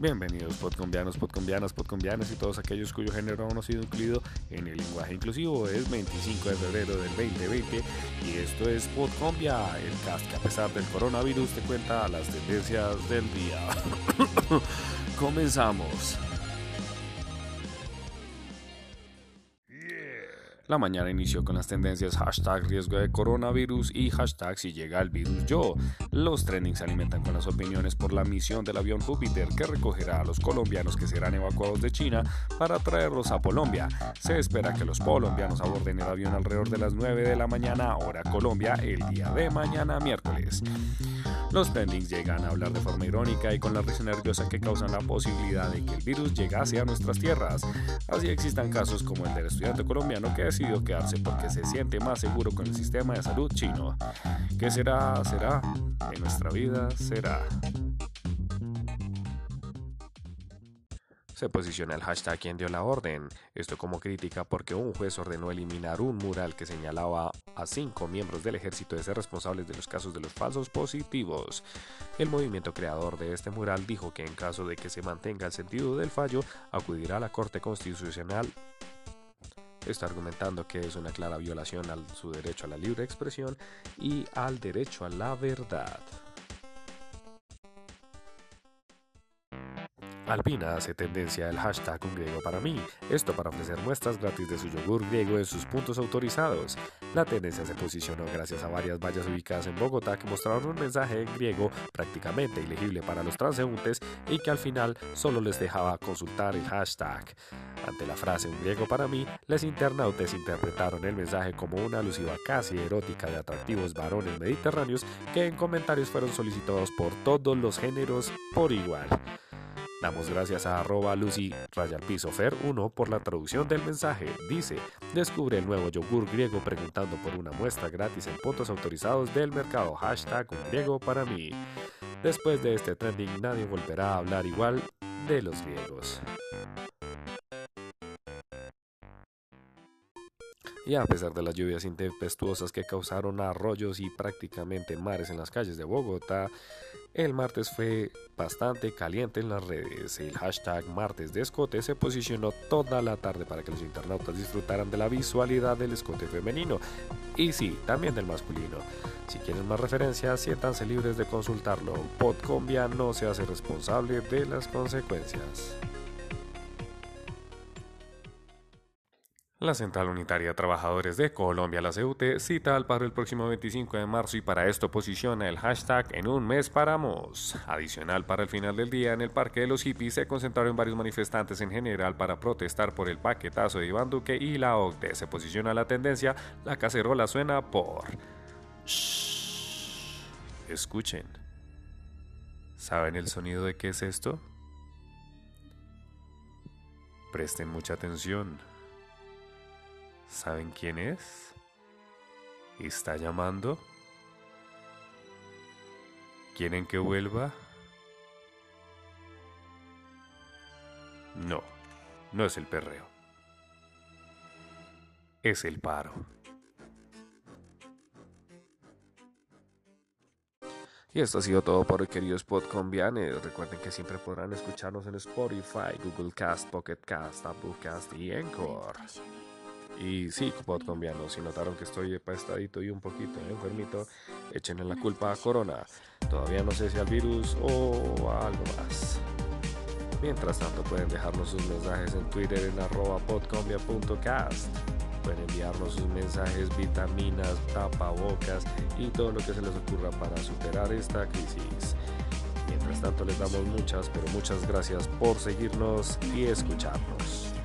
Bienvenidos podcombianos, podcombianas, podcombianas y todos aquellos cuyo género aún no ha sido incluido en el lenguaje inclusivo. Es 25 de febrero del 2020 y esto es Podcombia, el cast que a pesar del coronavirus te cuenta las tendencias del día. Comenzamos. La mañana inició con las tendencias hashtag riesgo de coronavirus y hashtag si llega el virus yo. Los trendings se alimentan con las opiniones por la misión del avión Júpiter que recogerá a los colombianos que serán evacuados de China para traerlos a Colombia. Se espera que los colombianos aborden el avión alrededor de las 9 de la mañana hora Colombia el día de mañana miércoles. Los trendings llegan a hablar de forma irónica y con la risa nerviosa que causan la posibilidad de que el virus llegase a nuestras tierras. Así existan casos como el del estudiante colombiano que decidió quedarse porque se siente más seguro con el sistema de salud chino. ¿Qué será? ¿Será? En nuestra vida será. Se posiciona el hashtag quien dio la orden. Esto como crítica porque un juez ordenó eliminar un mural que señalaba a cinco miembros del ejército de ser responsables de los casos de los falsos positivos. El movimiento creador de este mural dijo que en caso de que se mantenga el sentido del fallo, acudirá a la Corte Constitucional está argumentando que es una clara violación a su derecho a la libre expresión y al derecho a la verdad. Alpina hace tendencia el hashtag un griego para mí, esto para ofrecer muestras gratis de su yogur griego en sus puntos autorizados. La tendencia se posicionó gracias a varias vallas ubicadas en Bogotá que mostraron un mensaje en griego prácticamente ilegible para los transeúntes y que al final solo les dejaba consultar el hashtag. Ante la frase un griego para mí, los internautas interpretaron el mensaje como una alusiva casi erótica de atractivos varones mediterráneos que en comentarios fueron solicitados por todos los géneros por igual. Damos gracias a arroba Lucy Fer 1 por la traducción del mensaje. Dice, descubre el nuevo yogur griego preguntando por una muestra gratis en puntos autorizados del mercado. Hashtag un griego para mí. Después de este trending nadie volverá a hablar igual de los griegos. Y a pesar de las lluvias intempestuosas que causaron arroyos y prácticamente mares en las calles de Bogotá, el martes fue bastante caliente en las redes. El hashtag martes de escote se posicionó toda la tarde para que los internautas disfrutaran de la visualidad del escote femenino y sí, también del masculino. Si quieren más referencias, siéntanse libres de consultarlo. Podcombia no se hace responsable de las consecuencias. La Central Unitaria Trabajadores de Colombia, la CUT, cita al paro el próximo 25 de marzo y para esto posiciona el hashtag en un mes paramos. Adicional, para el final del día, en el Parque de los Hippies se concentraron varios manifestantes en general para protestar por el paquetazo de Iván Duque y la OCDE. Se posiciona la tendencia, la cacerola suena por... Shh. Escuchen. ¿Saben el sonido de qué es esto? Presten mucha atención. ¿Saben quién es? ¿Está llamando? ¿Quieren que vuelva? No, no es el perreo. Es el paro. Y esto ha sido todo por hoy, queridos podcombianes. Recuerden que siempre podrán escucharnos en Spotify, Google Cast, Pocket Cast, Apple Cast y Encore. Y sí, colombiano, si notaron que estoy empastadito y un poquito enfermito, échenle la culpa a Corona. Todavía no sé si al virus o a algo más. Mientras tanto pueden dejarnos sus mensajes en Twitter en podcombia.cast. Pueden enviarnos sus mensajes, vitaminas, tapabocas y todo lo que se les ocurra para superar esta crisis. Mientras tanto les damos muchas, pero muchas gracias por seguirnos y escucharnos.